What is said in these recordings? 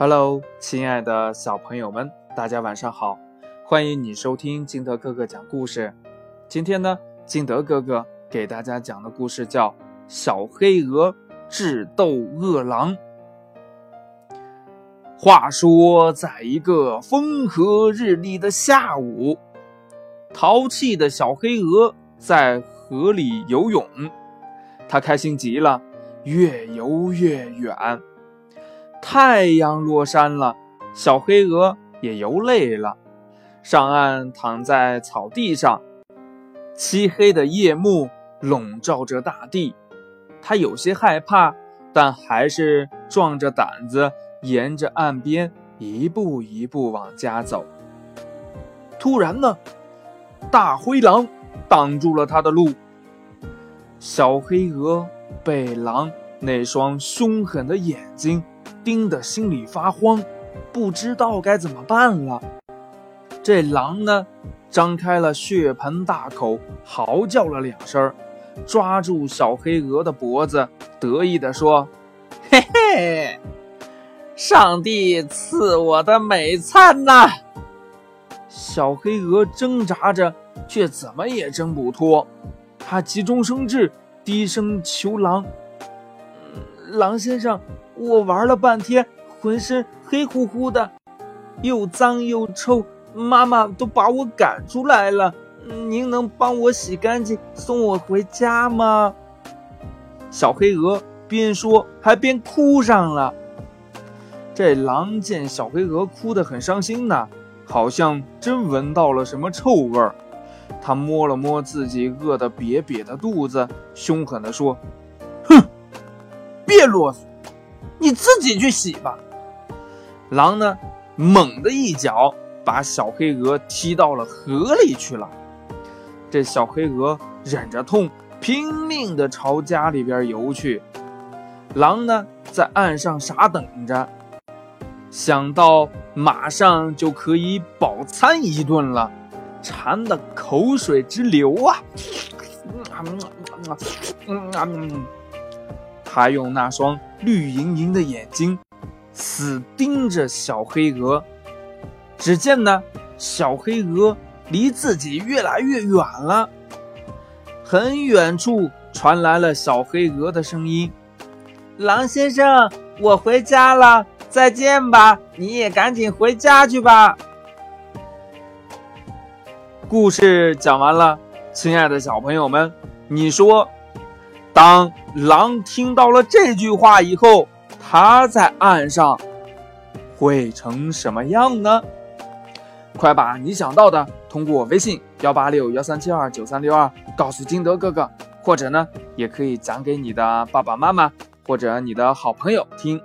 Hello，亲爱的小朋友们，大家晚上好！欢迎你收听金德哥哥讲故事。今天呢，金德哥哥给大家讲的故事叫《小黑鹅智斗恶狼》。话说，在一个风和日丽的下午，淘气的小黑鹅在河里游泳，它开心极了，越游越远。太阳落山了，小黑鹅也游累了，上岸躺在草地上。漆黑的夜幕笼罩着大地，它有些害怕，但还是壮着胆子沿着岸边一步一步往家走。突然呢，大灰狼挡住了他的路。小黑鹅被狼那双凶狠的眼睛。盯得心里发慌，不知道该怎么办了。这狼呢，张开了血盆大口，嚎叫了两声，抓住小黑鹅的脖子，得意地说：“嘿嘿，上帝赐我的美餐呐！”小黑鹅挣扎着，却怎么也挣不脱。他急中生智，低声求狼：“狼先生。”我玩了半天，浑身黑乎乎的，又脏又臭，妈妈都把我赶出来了。您能帮我洗干净，送我回家吗？小黑鹅边说还边哭上了。这狼见小黑鹅哭得很伤心呢，好像真闻到了什么臭味儿。他摸了摸自己饿得瘪瘪的肚子，凶狠地说：“，啰嗦。”你自己去洗吧。狼呢，猛地一脚把小黑鹅踢到了河里去了。这小黑鹅忍着痛，拼命地朝家里边游去。狼呢，在岸上傻等着，想到马上就可以饱餐一顿了，馋得口水直流啊！他用那双绿莹莹的眼睛死盯着小黑鹅。只见呢，小黑鹅离自己越来越远了。很远处传来了小黑鹅的声音：“狼先生，我回家了，再见吧！你也赶紧回家去吧。”故事讲完了，亲爱的小朋友们，你说？当狼听到了这句话以后，它在岸上会成什么样呢？快把你想到的通过微信幺八六幺三七二九三六二告诉金德哥哥，或者呢，也可以讲给你的爸爸妈妈或者你的好朋友听。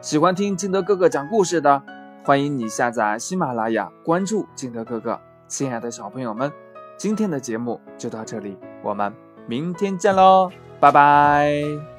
喜欢听金德哥哥讲故事的，欢迎你下载喜马拉雅，关注金德哥哥。亲爱的小朋友们，今天的节目就到这里，我们明天见喽！拜拜。